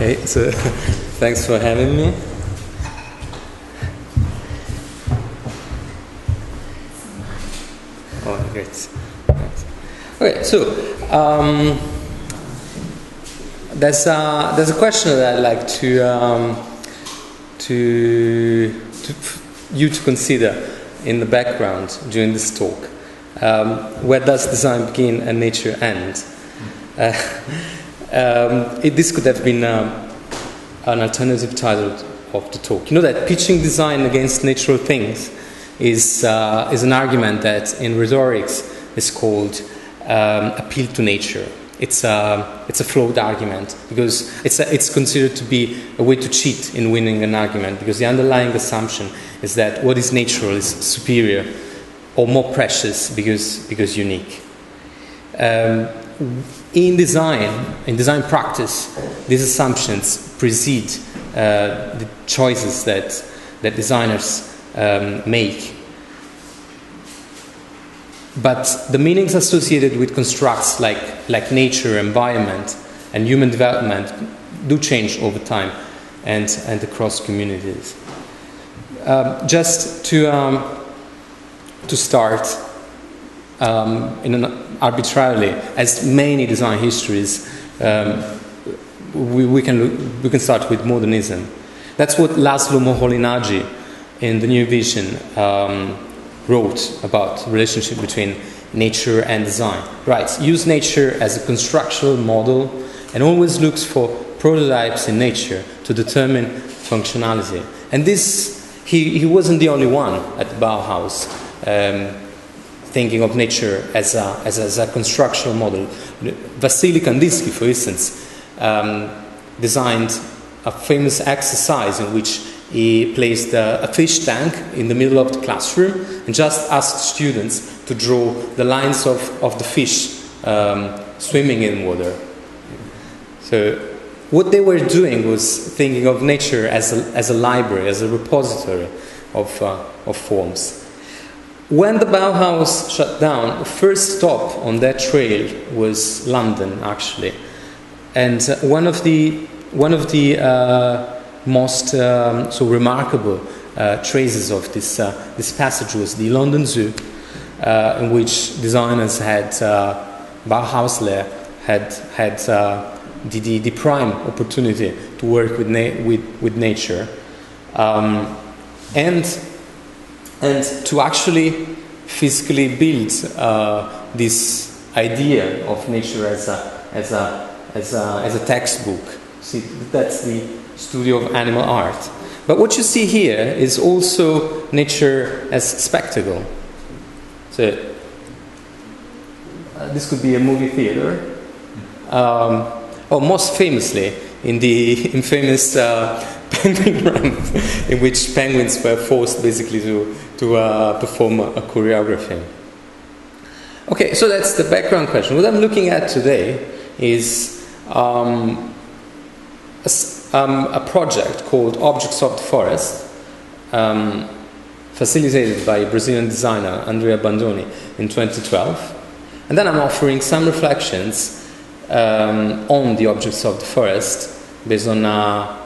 Okay, so thanks for having me. Oh, great. Okay, so um, there's a, there's a question that I'd like to um, to, to you to consider in the background during this talk. Um, where does design begin and nature end? Uh, um, it, this could have been um, an alternative title of the talk. You know that pitching design against natural things is, uh, is an argument that in rhetorics is called um, appeal to nature. It's a, it's a flawed argument because it's, a, it's considered to be a way to cheat in winning an argument because the underlying assumption is that what is natural is superior or more precious because, because unique. Um, in design, in design practice, these assumptions precede uh, the choices that, that designers um, make. But the meanings associated with constructs like, like nature, environment, and human development do change over time and, and across communities. Um, just to, um, to start um, in an arbitrarily, as many design histories, um, we, we, can look, we can start with modernism. That's what Laszlo Moholy-Nagy in the New Vision um, wrote about relationship between nature and design. Right, use nature as a constructional model and always looks for prototypes in nature to determine functionality. And this, he, he wasn't the only one at Bauhaus. Um, thinking of nature as a, as a, as a constructional model. Wassily Kandinsky, for instance, um, designed a famous exercise in which he placed a, a, fish tank in the middle of the classroom and just asked students to draw the lines of, of the fish um, swimming in water. So, what they were doing was thinking of nature as a, as a library, as a repository of, uh, of forms. When the Bauhaus shut down, the first stop on that trail was London, actually. And uh, one of the, one of the uh, most um, so remarkable uh, traces of this, uh, this passage was the London Zoo, uh, in which designers had, uh, Bauhausler had, had the, the, the, prime opportunity to work with, na- with, with nature. Um, and and to actually physically build uh, this idea of nature as a, as a, as a, as a textbook. See, that's the studio of animal art. But what you see here is also nature as spectacle. So, uh, this could be a movie theater. Um, oh, most famously, in the infamous uh, in which penguins were forced basically to, to uh, perform a, a, choreography. Okay, so that's the background question. What I'm looking at today is um, a, um, a, project called Objects of the Forest, um, facilitated by Brazilian designer Andrea Bandoni in 2012. And then I'm offering some reflections um, on the objects of the forest based on uh,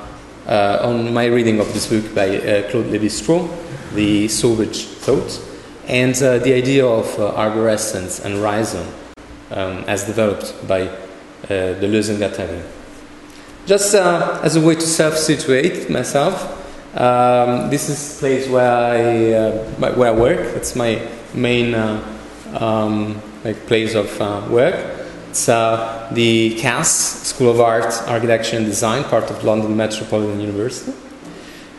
uh, on my reading of this book by uh, Claude Lévi-Strauss, The Sauvage Thought, and uh, the idea of arborescence and rhizome um, as developed by Deleuze and Guattari. Just as a way to self-situate myself, um, this is the place where I, where I work. It's my main um, like place of work. It's uh, the Cass, School of Art, Architecture and Design, part of London Metropolitan University.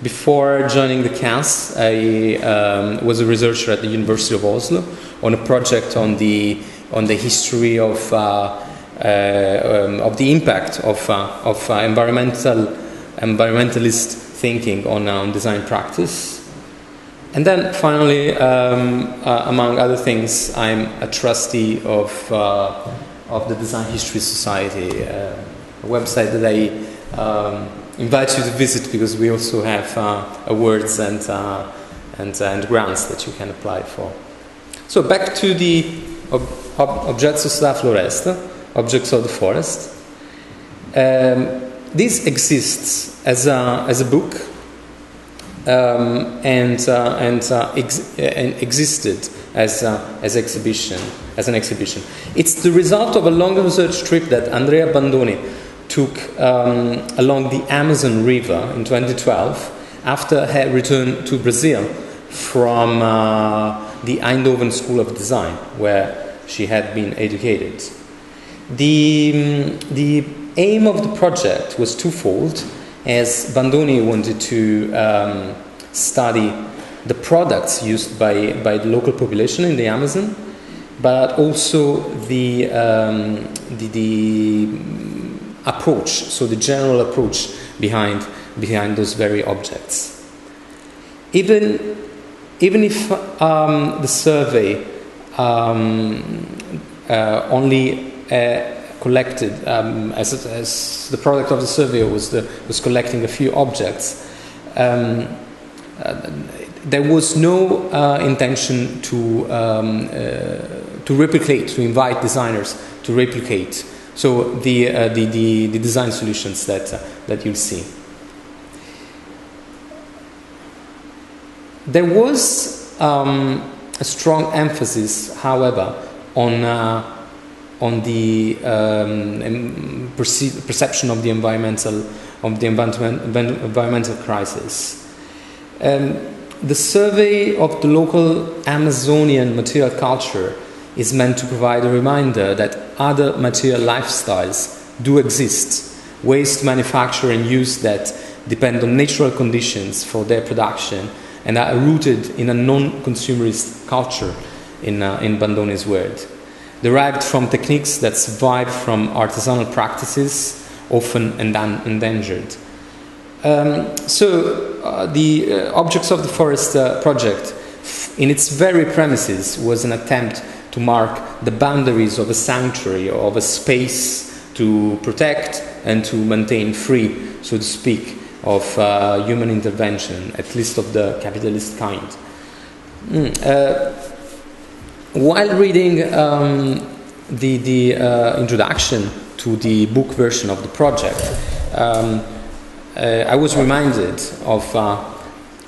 Before joining the Cass, I um, was a researcher at the University of Oslo on a project on the, on the history of, uh, uh, um, of the impact of, uh, of uh, environmental, environmentalist thinking on, on design practice. And then finally, um, uh, among other things, I'm a trustee of of the Design History Society, uh, a website that I um, invite you to visit because we also have uh, awards and, uh, and, and grants that you can apply for. So back to the ob ob Objetos da Floresta, objects of the forest. Um, this exists as a, as a book um, and, uh, and, uh, ex- and existed as, uh, as exhibition, as an exhibition. It's the result of a long research trip that Andrea Bandoni took um, along the Amazon River in 2012 after her return to Brazil from uh, the Eindhoven School of Design, where she had been educated. The, the aim of the project was twofold, as Bandoni wanted to um, study the products used by, by the local population in the Amazon, but also the, um, the, the approach, so the general approach behind, behind those very objects. Even, even if um, the survey um, uh, only uh, collected, um, as, as, the product of the survey was, the, was collecting a few objects, um, uh, there was no uh, intention to, um, uh, to replicate, to invite designers to replicate so the, uh, the, the, the, design solutions that, uh, that you'll see. There was um, a strong emphasis, however, on, uh, on the um, perce- perception of the environmental, of the environmental crisis. Um, the survey of the local Amazonian material culture is meant to provide a reminder that other material lifestyles do exist, waste manufacture and use that depend on natural conditions for their production and are rooted in a non-consumerist culture in, uh, in Bandoni's word, derived from techniques that survive from artisanal practices, often endangered. Um, so uh, the uh, Objects of the Forest uh, project, in its very premises, was an attempt to mark the boundaries of a sanctuary, of a space to protect and to maintain free, so to speak, of uh, human intervention, at least of the capitalist kind. Mm. While reading um, the, the uh, introduction to the book version of the project, um, uh, I was reminded of, uh,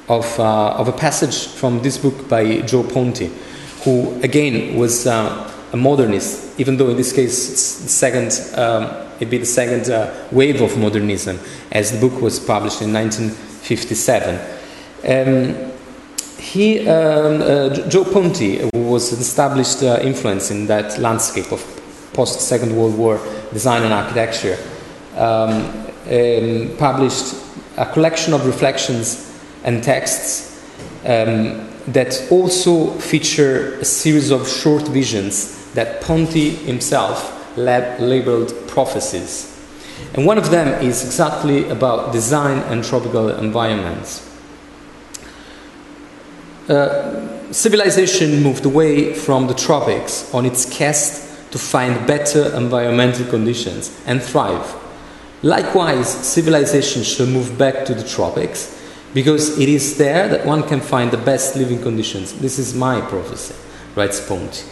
of, uh, of a passage from this book by Gio Ponti who again was uh, a modernist, even though in this case it's second, um, it'd be the second wave of modernism, as the book was published in 1957. Um, he, um, uh, Gio Ponti, was an established uh, influence in that landscape of post Second World War design and architecture, um, um, published a collection of reflections and texts um, that also feature a series of short visions that Ponti himself lab- labeled prophecies. And one of them is exactly about design and tropical environments. Uh, civilization moved away from the tropics on its quest to find better environmental conditions and thrive. Likewise, civilization should move back to the tropics because it is there that one can find the best living conditions. This is my prophecy, writes Ponti.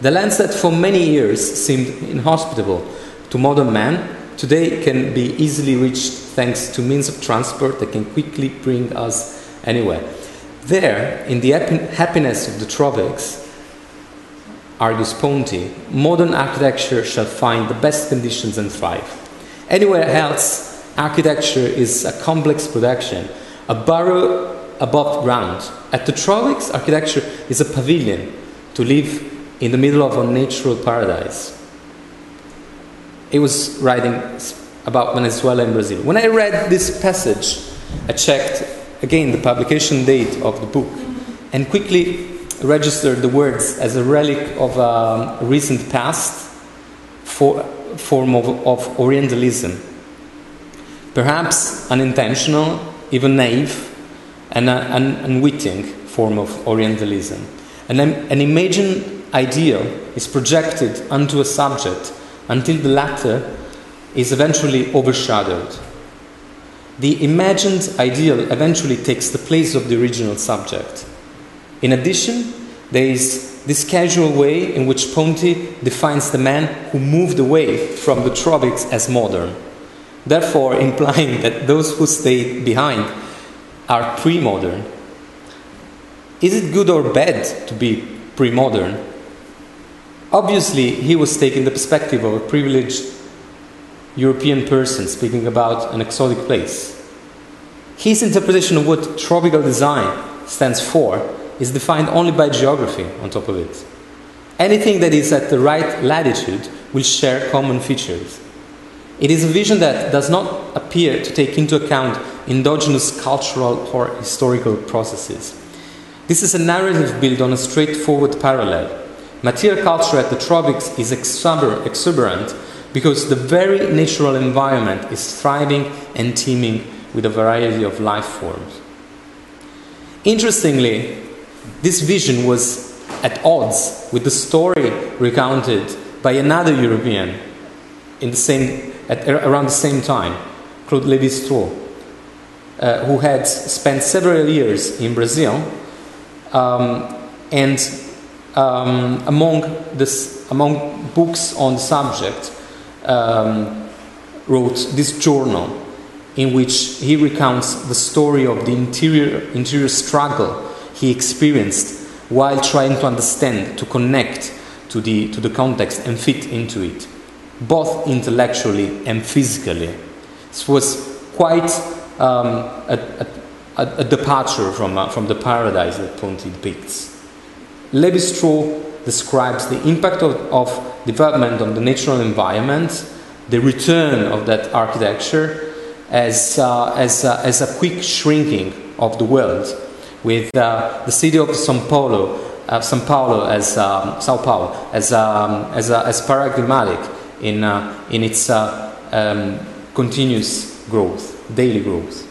The lands that for many years seemed inhospitable to modern man today can be easily reached thanks to means of transport that can quickly bring us anywhere. There, in the happiness of the tropics, argues Ponti, modern architecture shall find the best conditions and thrive. Anywhere else, architecture is a complex production a burrow above ground. At the tropics, architecture is a pavilion to live in the middle of a natural paradise. He was writing about Venezuela and Brazil. When I read this passage, I checked again the publication date of the book and quickly registered the words as a relic of a recent past for, form of, of Orientalism. Perhaps unintentional, even naive, and uh, an unwitting form of Orientalism. An, an imagined ideal is projected onto a subject until the latter is eventually overshadowed. The imagined ideal eventually takes the place of the original subject. In addition, there is this casual way in which Ponti defines the man who moved away from the tropics as modern. therefore implying that those who stayed behind are pre modern. Is it good or bad to be pre modern? Obviously, he was taking the perspective of a privileged European person speaking about an exotic place. His interpretation of what tropical design stands for is defined only by geography on top of it. Anything that is at the right latitude will share common features. It is a vision that does not appear to take into account endogenous cultural or historical processes. This is a narrative built on a straightforward parallel. Material culture at the tropics is exuberant because the very natural environment is thriving and teeming with a variety of life forms. Interestingly, this vision was at odds with the story recounted by another European in the same, at, around the same time, Claude Lévi Strauss, uh, who had spent several years in Brazil um, and um, among, this, among books on the subject um, wrote this journal in which he recounts the story of the interior, interior struggle he experienced while trying to understand, to connect to the, to the context and fit into it, both intellectually and physically. This was quite um, a, a, a, departure from, uh, from the paradise that Ponti depicts. Lévi-Strauss describes the impact of, of development on the natural environment, the return of that architecture, as, uh, as, uh, as a quick shrinking of the world, with uh, the city of São Paulo, uh, São Paulo as um, São Paulo as, um, as, as paradigmatic in, uh, in its uh, um, continuous growth, daily growth.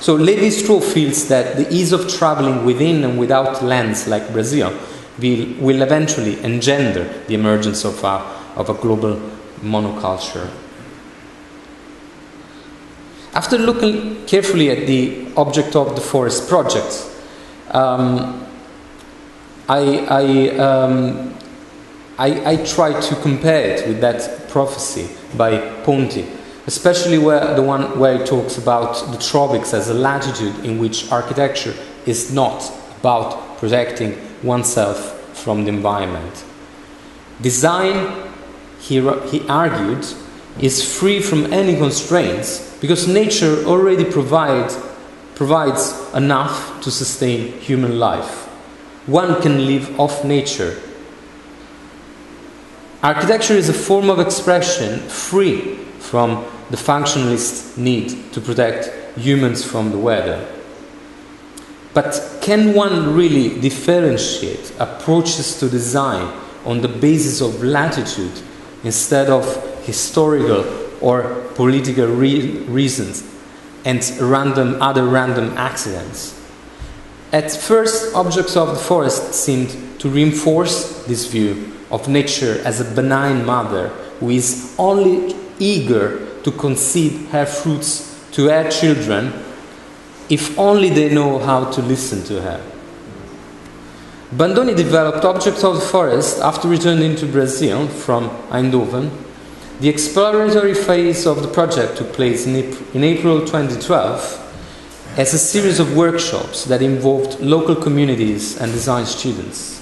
So Lévi-Strauss feels that the ease of traveling within and without lands like Brazil will, will eventually engender the emergence of a, of a global monoculture. After looking carefully at the object of the forest project, um, I, I, um, I, I try to compare it with that prophecy by Ponti, especially where the one where he talks about the tropics as a latitude in which architecture is not about protecting oneself from the environment. Design, he, he argued, is free from any constraints because nature already provides, provides enough to sustain human life. One can live off nature. Architecture is a form of expression free from the functionalist need to protect humans from the weather. But can one really differentiate approaches to design on the basis of latitude instead of historical or political re- reasons and random other random accidents. At first, objects of the forest seemed to reinforce this view of nature as a benign mother who is only eager to concede her fruits to her children if only they know how to listen to her. Bandoni developed objects of the forest after returning to Brazil from Eindhoven the exploratory phase of the project took place in April 2012 as a series of workshops that involved local communities and design students.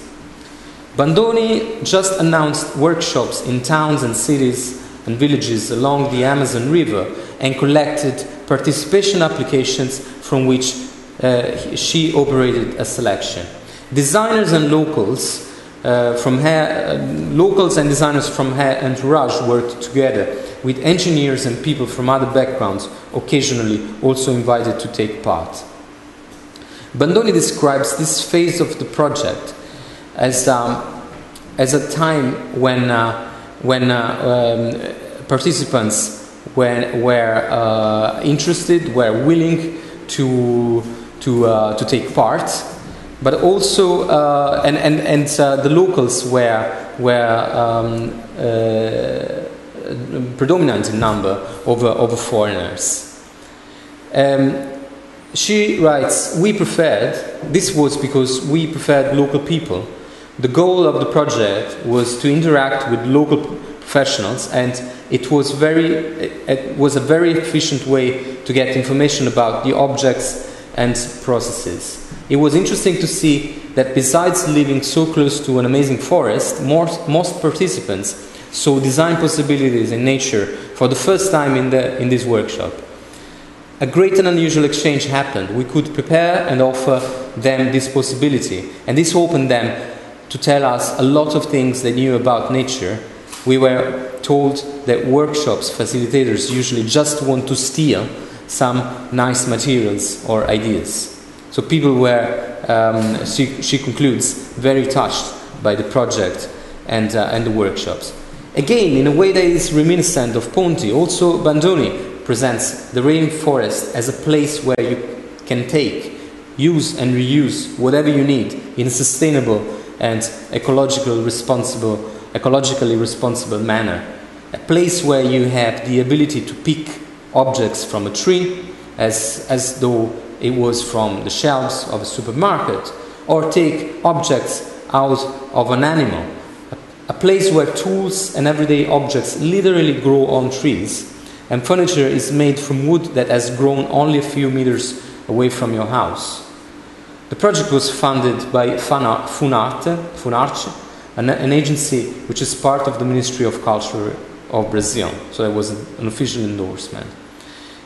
Bandoni just announced workshops in towns and cities and villages along the Amazon River and collected participation applications from which uh, she operated a selection. Designers and locals from her, uh, locals and designers from her entourage worked together with engineers and people from other backgrounds, occasionally also invited to take part. Bandoni describes this phase of the project as, um, as a time when, uh, when uh, um, participants were, were uh, interested, were willing to, to, uh, to take part but also uh, and and and uh, the locals were were um, uh, predominant in number over over foreigners. Um, she writes, "We preferred this was because we preferred local people. The goal of the project was to interact with local professionals, and it was very it was a very efficient way to get information about the objects and processes. It was interesting to see that besides living so close to an amazing forest, most, most participants saw design possibilities in nature for the first time in, the, in this workshop. A great and unusual exchange happened. We could prepare and offer them this possibility, and this opened them to tell us a lot of things they knew about nature. We were told that workshops facilitators usually just want to steal some nice materials or ideas. So people were, um, she, she, concludes, very touched by the project and, uh, and the workshops. Again, in a way that is reminiscent of Ponti, also Bandoni presents the rainforest as a place where you can take, use and reuse whatever you need in a sustainable and ecological responsible, ecologically responsible manner. A place where you have the ability to pick objects from a tree as, as though it was from the shelves of a supermarket, or take objects out of an animal. A, place where tools and everyday objects literally grow on trees, and furniture is made from wood that has grown only a few meters away from your house. The project was funded by Funarte, Funarce, an, an, agency which is part of the Ministry of Culture of Brazil. So it was an official endorsement.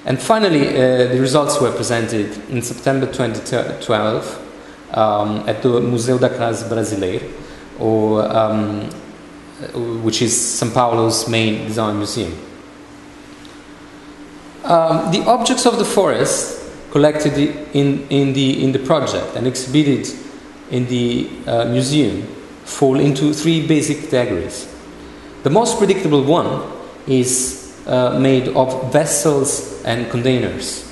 And finally, uh, the results were presented in September 2012 um, at the Museu da Casa Brasileira, or, um, which is São Paulo's main design museum. Um, the objects of the forest collected in, in, the, in the project and exhibited in the uh, museum fall into three basic categories. The most predictable one is uh, made of vessels and containers.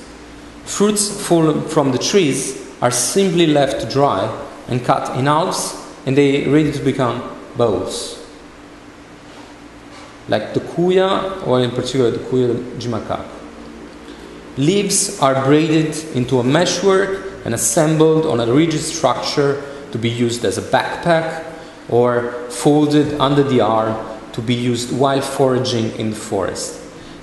Fruits fallen from the trees are simply left to dry and cut in halves, and they are ready to become bowls. Like the cuya, or in particular the cuya de. Leaves are braided into a meshwork and assembled on a rigid structure to be used as a backpack or folded under the arm to be used while foraging in the forest.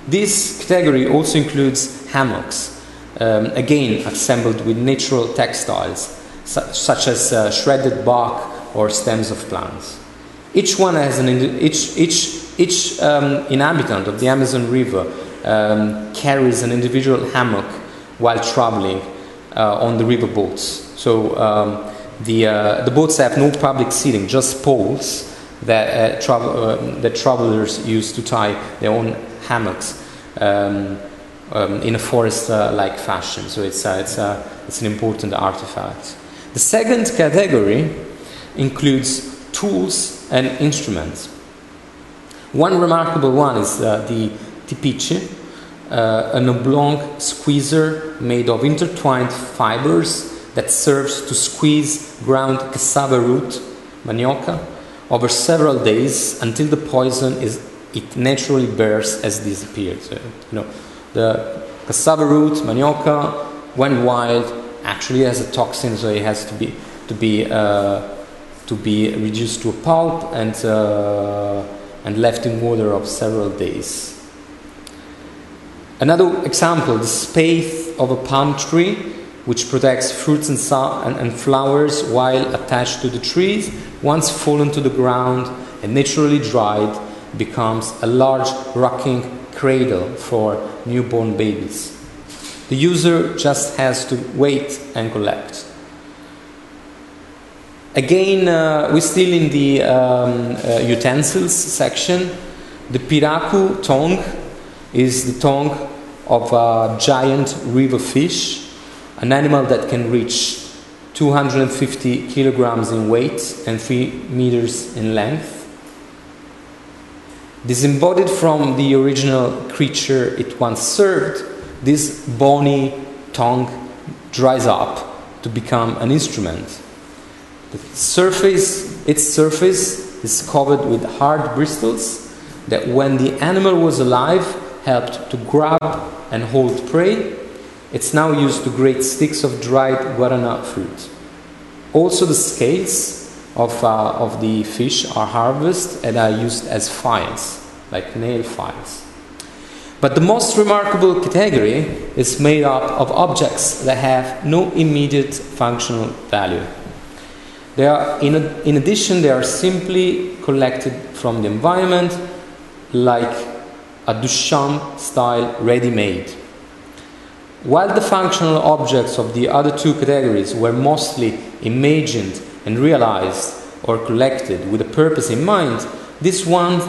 This category also includes hammocks, um, again assembled with natural textiles, su- such as uh, shredded bark or stems of plants. Each one has an each each each um, inhabitant of the Amazon River um, carries an individual hammock while traveling uh, on the river boats. So um, the uh, the boats have no public seating, just poles that uh, uh, that travelers use to tie their own hammocks um, um, in a forest-like uh, fashion. So it's, it's, it's an important artifact. The second category includes tools and instruments. One remarkable one is uh, the tipiti, uh, an oblong squeezer made of intertwined fibers that serves to squeeze ground cassava root, manioca, over several days until the poison is it naturally bears as disappeared. So, you know, the cassava root, manioca, when wild, actually has a toxin, so it has to be to be uh, to be reduced to a pulp and uh, and left in water of several days. Another example: the spathe of a palm tree, which protects fruits and, and, and flowers while attached to the trees, once fallen to the ground and naturally dried, becomes a large rocking cradle for newborn babies. The user just has to wait and collect. Again, uh, we're still in the um, uh, utensils section. The piraku tongue is the tongue of a giant river fish, an animal that can reach 250 kilograms in weight and 3 meters in length. Disembodied from the original creature it once served, this bony tongue dries up to become an instrument. The surface, its surface is covered with hard bristles that, when the animal was alive, helped to grab and hold prey. It's now used to grate sticks of dried guarana fruit. Also, the scales of, uh, of the fish are harvested and are used as files. like nail files. But the most remarkable category is made up of objects that have no immediate functional value. They are, in, a, in addition, they are simply collected from the environment like a Duchamp style ready made. While the functional objects of the other two categories were mostly imagined and realized or collected with a purpose in mind, this one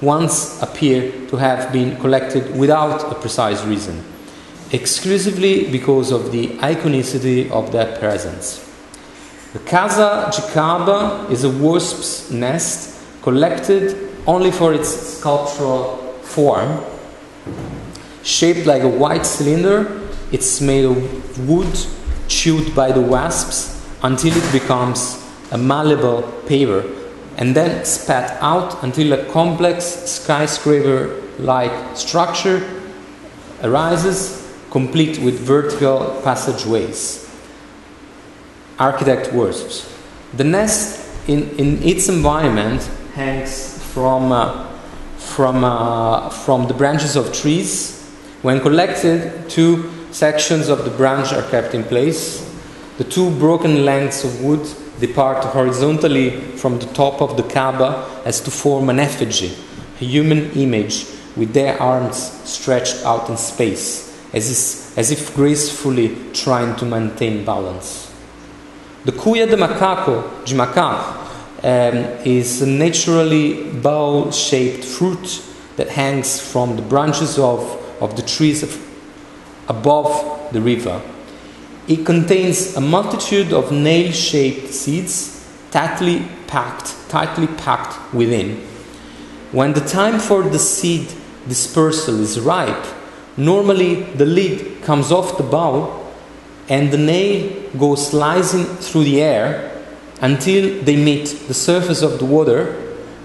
once appear to have been collected without a precise reason, exclusively because of the iconicity of their presence. The Casa Gicaba is a wasp's nest collected only for its sculptural form. Shaped like a white cylinder, it's made of wood chewed by the wasps until it becomes a malleable paper and then spat out until a complex skyscraper like structure arises, complete with vertical passageways. Architect wasps. The nest in, in its environment hangs from, uh, from, uh, from the branches of trees. When collected, two sections of the branch are kept in place. The two broken lengths of wood depart horizontally from the top of the Kaaba as to form an effigy, a human image with their arms stretched out in space, as if, as if gracefully trying to maintain balance. The Cuya de Macaco, de um, is a naturally bowl shaped fruit that hangs from the branches of, of the trees of, above the river it contains a multitude of nail-shaped seeds tightly packed, tightly packed within. When the time for the seed dispersal is ripe, normally the lid comes off the bowl and the nail goes slicing through the air until they meet the surface of the water,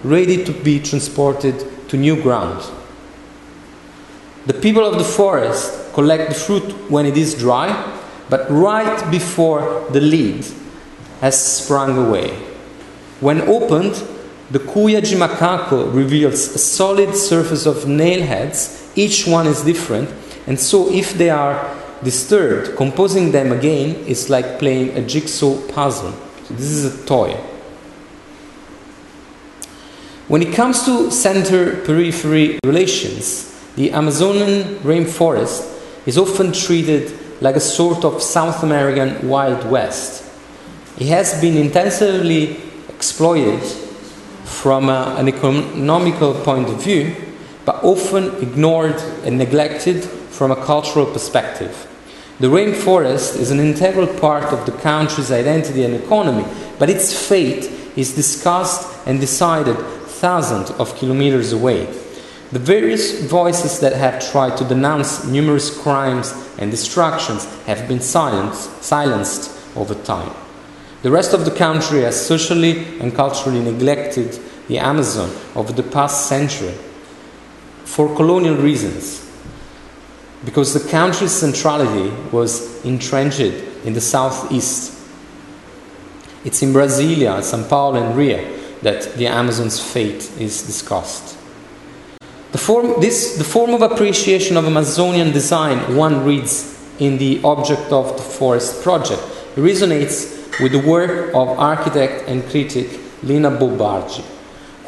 ready to be transported to new ground. The people of the forest collect the fruit when it is dry but right before the lid has sprung away. When opened, the Cuya de Macaco reveals a solid surface of nail heads. Each one is different, and so if they are disturbed, composing them again is like playing a jigsaw puzzle. So this is a toy. When it comes to center periphery relations, the Amazonian rainforest is often treated like a sort of South American Wild West. It has been intensively exploited from a, an economical point of view, but often ignored and neglected from a cultural perspective. The rainforest is an integral part of the country's identity and economy, but its fate is discussed and decided thousands of kilometers away. The various voices that have tried to denounce numerous crimes and destructions have been silenced, silenced over time. The rest of the country has socially and culturally neglected the Amazon over the past century for colonial reasons, because the country's centrality was entrenched in the southeast. It's in Brasilia, Sao Paulo, and Rio that the Amazon's fate is discussed. The form, this, the form of appreciation of Amazonian design one reads in the Object of the Forest project resonates with the work of architect and critic Lina Bo Bardi,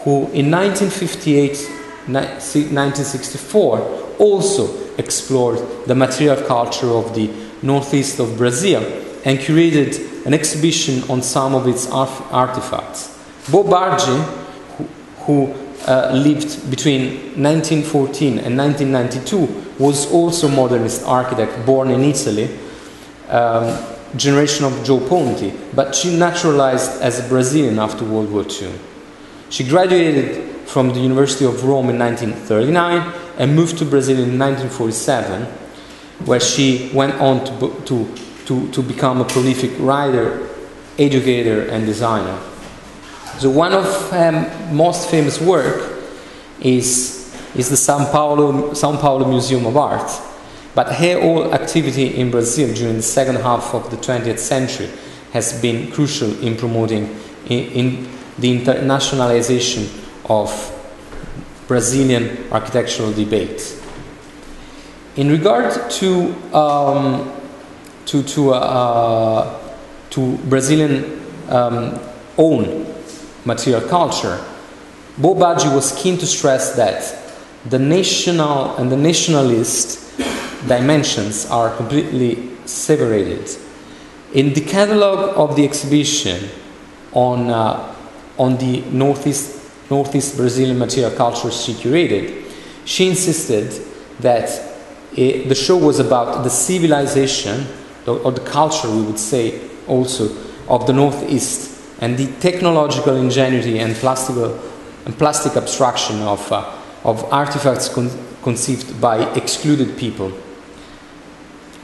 who in 1958 1964 also explored the material culture of the northeast of Brazil and curated an exhibition on some of its artifacts. Bo Bardi, who, who uh, lived between 1914 and 1992 was also modernist architect born in Italy, um, generation of Gio Ponti, but she naturalized as a Brazilian after World War II. She graduated from the University of Rome in 1939 and moved to Brazil in 1947, where she went on to, to, to, to become a prolific writer, educator, and designer. So one of um, most famous work is, is the São Paulo, São Paulo Museum of Art. But her whole activity in Brazil during the second half of the 20th century has been crucial in promoting in, in the internationalization of Brazilian architectural debate. In regard to um, to to uh, to Brazilian um, own material culture, Bo-Bardi was keen to stress that the national and the nationalist dimensions are completely separated. In the catalogue of the exhibition on, uh, on the Northeast, Northeast Brazilian material culture she curated, she insisted that it, the show was about the civilization, or the culture, we would say, also, of the Northeast and the technological ingenuity and plastic, and plastic abstraction of, uh, of artifacts con- conceived by excluded people.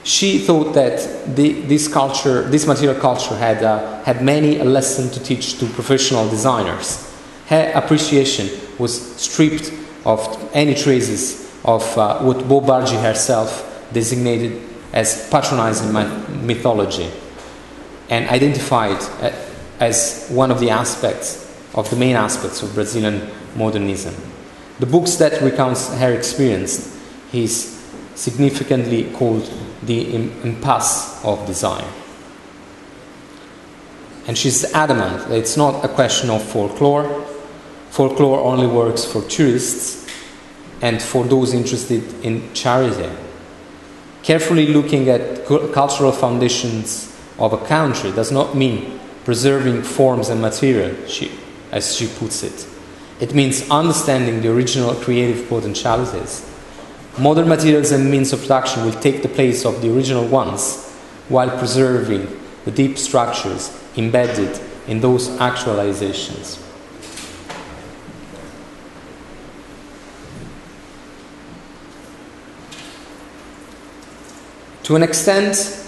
She thought that the, this culture, this material culture, had, uh, had many a lesson to teach to professional designers. Her appreciation was stripped of any traces of uh, what Bo-Bardi herself designated as patronizing mythology and identified uh, as one of the aspects of the main aspects of Brazilian modernism. The books that recounts her experience is significantly called the impasse of design. And she's adamant that it's not a question of folklore. Folklore only works for tourists and for those interested in charity. Carefully looking at cultural foundations of a country does not mean preserving forms and material, she, as she puts it. It means understanding the original creative potentialities. Modern materials and means of production will take the place of the original ones while preserving the deep structures embedded in those actualizations. To an extent,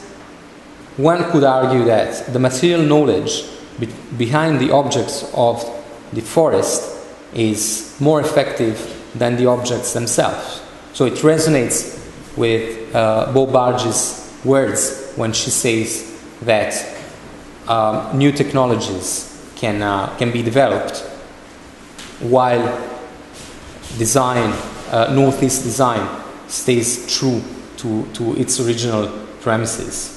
one could argue that the material knowledge be- behind the objects of the forest is more effective than the objects themselves. So it resonates with uh, Bo-Bardi's words when she says that um, new technologies can, uh, can be developed while design, uh, Northeast design, stays true to, to its original premises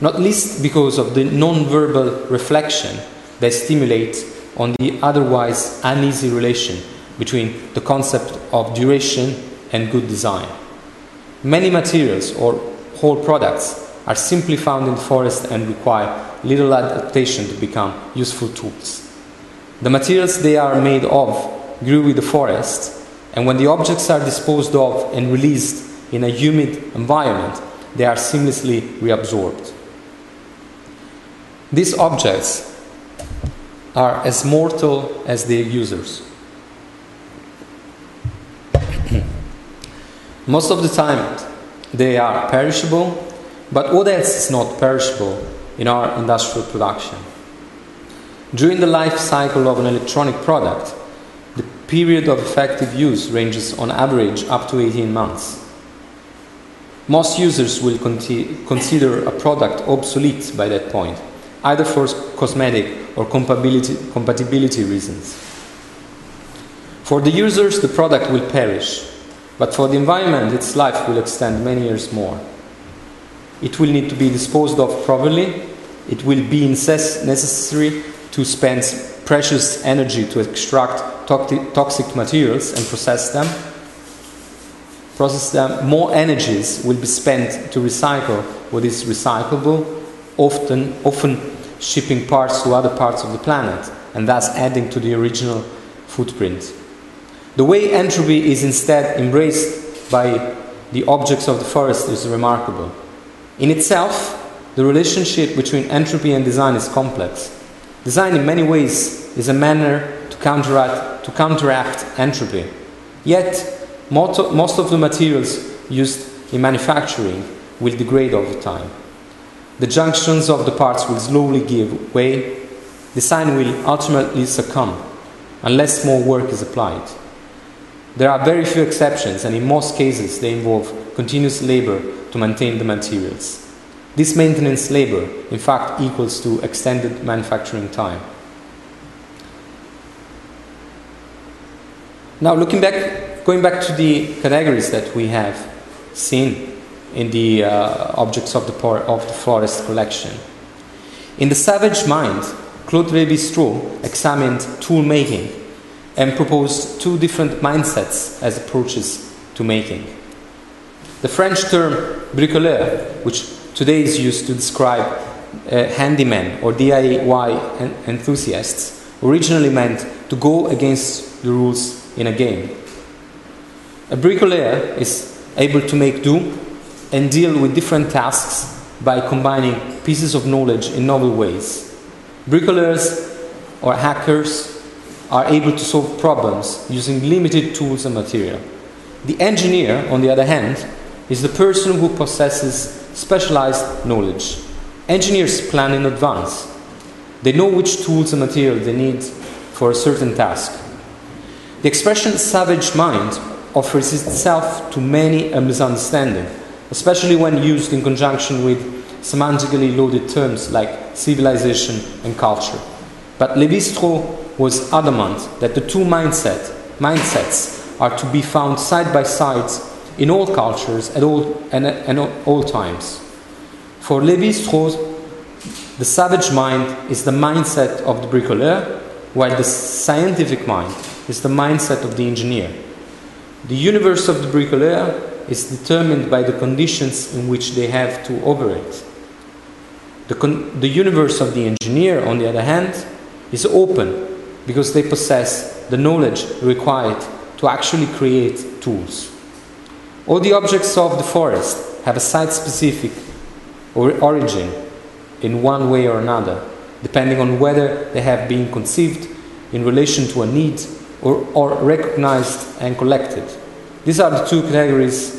not least because of the non-verbal reflection they stimulate on the otherwise uneasy relation between the concept of duration and good design. Many materials or whole products are simply found in the forest and require little adaptation to become useful tools. The materials they are made of grew with the forest, and when the objects are disposed of and released in a humid environment, they are seamlessly reabsorbed. These objects are as mortal as their users. Most of the time, they are perishable, but what else is not perishable in our industrial production? During the life cycle of an electronic product, the period of effective use ranges on average up to 18 months. Most users will consider a product obsolete by that point either for cosmetic or compatibility, compatibility reasons. For the users, the product will perish, but for the environment, its life will extend many years more. It will need to be disposed of properly. It will be necessary to spend precious energy to extract toxic materials and process them. Process them. More energies will be spent to recycle what is recyclable often, often shipping parts to other parts of the planet and thus adding to the original footprint. The way entropy is instead embraced by the objects of the forest is remarkable. In itself, the relationship between entropy and design is complex. Design, in many ways, is a manner to counteract, to counteract entropy. Yet, most of the materials used in manufacturing will degrade over time. The junctions of the parts will slowly give way. The sign will ultimately succumb unless more work is applied. There are very few exceptions, and in most cases, they involve continuous labor to maintain the materials. This maintenance labor, in fact, equals to extended manufacturing time. Now, looking back, going back to the categories that we have seen in the uh, objects of the, por- of the forest collection. In The Savage Mind, Claude Lévi-Strauss examined tool making and proposed two different mindsets as approaches to making. The French term bricoleur, which today is used to describe uh, handymen or DIY en- enthusiasts, originally meant to go against the rules in a game. A bricoleur is able to make do and deal with different tasks by combining pieces of knowledge in novel ways. Bricoleurs or hackers are able to solve problems using limited tools and material. The engineer, on the other hand, is the person who possesses specialized knowledge. Engineers plan in advance. They know which tools and material they need for a certain task. The expression savage mind offers itself to many a misunderstanding, especially when used in conjunction with semantically loaded terms like civilization and culture. But Lévi-Strauss was adamant that the two mindset, mindsets are to be found side by side in all cultures at all, and at all times. For Lévi-Strauss, the savage mind is the mindset of the bricoleur, while the scientific mind is the mindset of the engineer. The universe of the bricoleur is determined by the conditions in which they have to operate. The, con- the universe of the engineer, on the other hand, is open because they possess the knowledge required to actually create tools. All the objects of the forest have a site specific or origin in one way or another, depending on whether they have been conceived in relation to a need or, or recognized and collected. These are the two categories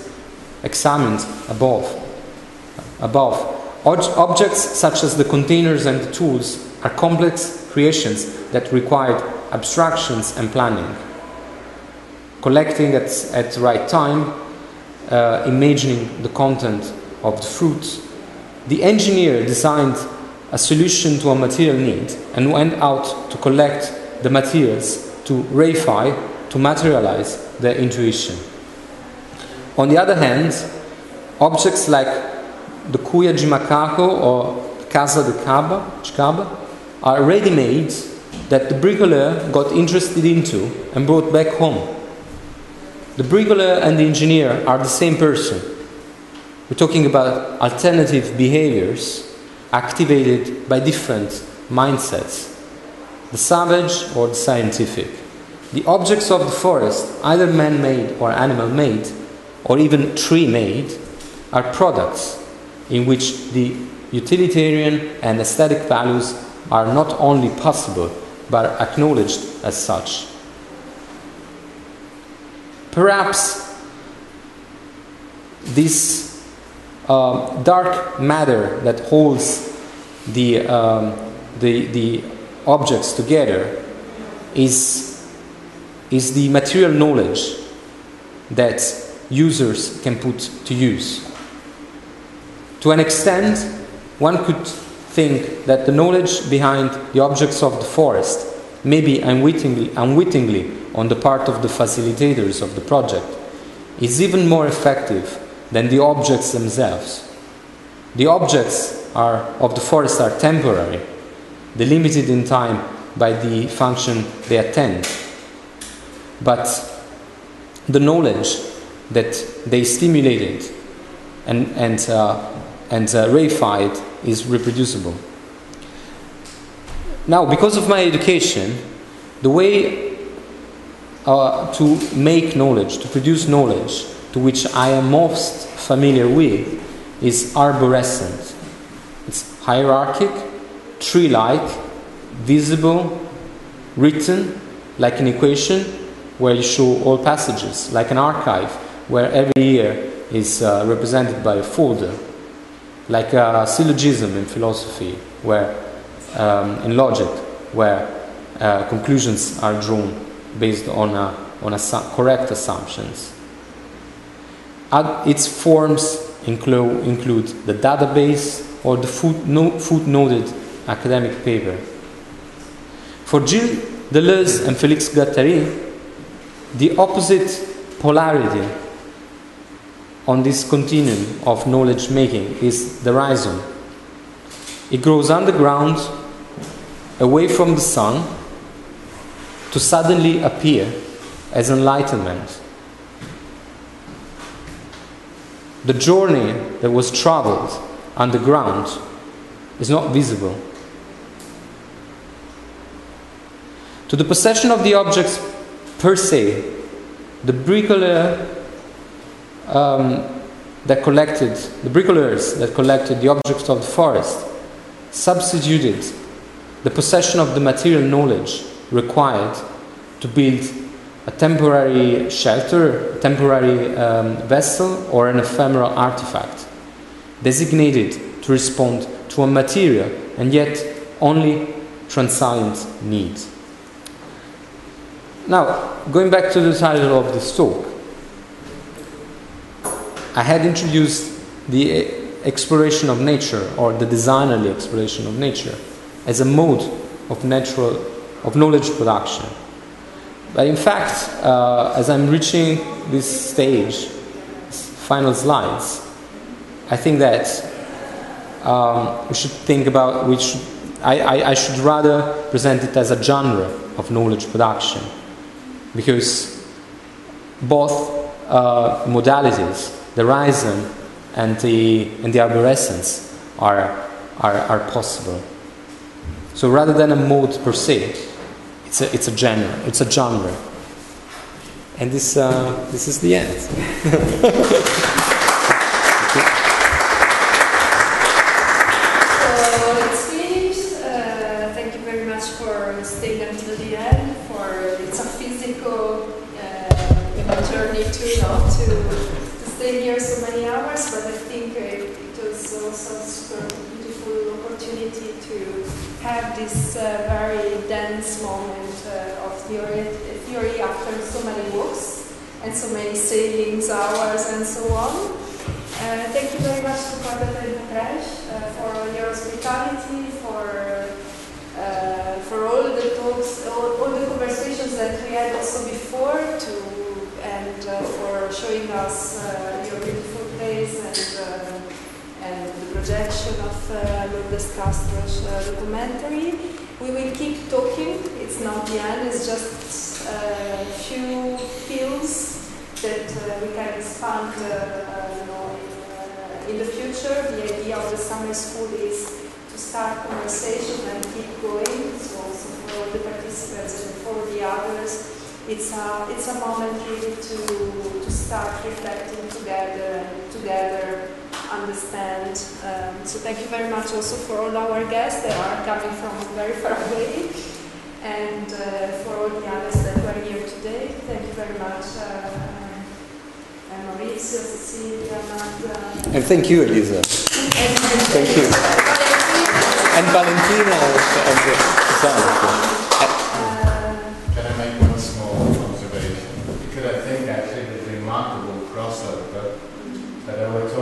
examined above. Above. Objects such as the containers and the tools are complex creations that required abstractions and planning. Collecting at, at the right time, uh, imagining the content of the fruit. The engineer designed a solution to a material need and went out to collect the materials to reify, to materialize their intuition. On the other hand, objects like the Cuia de Macaco or Casa de Caba, Chicaba are ready made that the bricoleur got interested into and brought back home. The bricoleur and the engineer are the same person. We're talking about alternative behaviors activated by different mindsets the savage or the scientific. The objects of the forest, either man made or animal made, or even tree made, are products in which the utilitarian and aesthetic values are not only possible but acknowledged as such. Perhaps this uh, dark matter that holds the, um, the, the objects together is, is the material knowledge that users can put to use. To an extent, one could think that the knowledge behind the objects of the forest may be unwittingly, unwittingly on the part of the facilitators of the project is even more effective than the objects themselves. The objects are, of the forest are temporary, delimited in time by the function they attend. But the knowledge that they stimulated and, and, uh, and uh, reified is reproducible. Now, because of my education, the way uh, to make knowledge, to produce knowledge, to which I am most familiar with, is arborescent. It's hierarchic, tree like, visible, written, like an equation where you show all passages, like an archive where every year is uh, represented by a folder, like a syllogism in philosophy, where um, in logic, where uh, conclusions are drawn based on, a, on a correct assumptions. its forms include, include the database or the footnoted academic paper. For Gilles Deleuze and Félix Guattari, the opposite polarity on this continuum of knowledge making is the rhizome. It grows underground, away from the sun, to suddenly appear as enlightenment. The journey that was traveled underground is not visible. To the possession of the objects per se, the bricoleur um, that collected, the bricoleurs that collected the objects of the forest, substituted the possession of the material knowledge required to build a temporary shelter, a temporary um, vessel, or an ephemeral artifact, designated to respond to a material and yet only transient need. Now, going back to the title of this talk, I had introduced the exploration of nature or the designerly exploration of nature as a mode of natural of knowledge production. But in fact, uh, as I'm reaching this stage, final slides, I think that um, we should think about which I, I, I should rather present it as a genre of knowledge production because both uh, modalities, the rhizome and the, and the arborescence, are, are, are possible. So rather than a mode per se, it's a, it's a genre. It's a genre. And this, uh, this is the end. Have this uh, very dense moment uh, of theory, theory after so many books and so many sailings hours and so on. Uh, thank you very much to Corbett and uh, for your hospitality, for uh, for all the talks, all, all, the conversations that we had also before, to uh, for showing us your beautiful place and and the projection of uh, Lourdes Castro's uh, documentary. We will keep talking. It's not the end. It's just a few fields that uh, we can expand uh, you know, in, the future. The idea of the summer school is to start conversation and keep going. So also for the participants and for the others, it's a, it's a moment really to, to start reflecting together and together understand. Um, so thank you very much also for all our guests that are coming from very far away and uh, for all the others that were here today. Thank you very much. Uh, and Maurizio, Cecilia, Magda. And thank you, Elisa. thank you. and Valentina and, and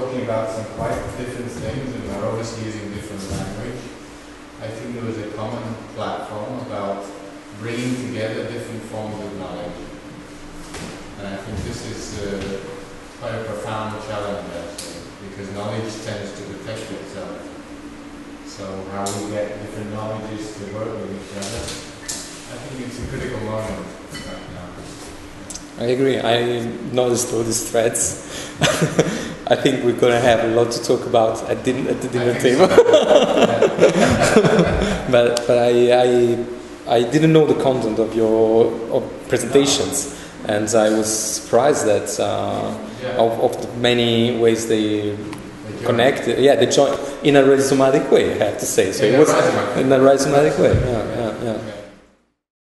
about some quite different things and we're obviously using different language. I think there was a common platform about bringing together different forms of knowledge. And I think this is uh, quite a profound challenge actually, because knowledge tends to protect itself. So how we get different knowledges to work with each other, I think it's a critical moment right now. I agree. I noticed all these threads. I think we're going to have a lot to talk about at, din- at the dinner table. but but I, I, I didn't know the content of your of presentations, and I was surprised that uh, of, of the many ways they connect. Yeah, they join in a rhizomatic way. I have to say. So it was in a rhizomatic way. Yeah, yeah, yeah.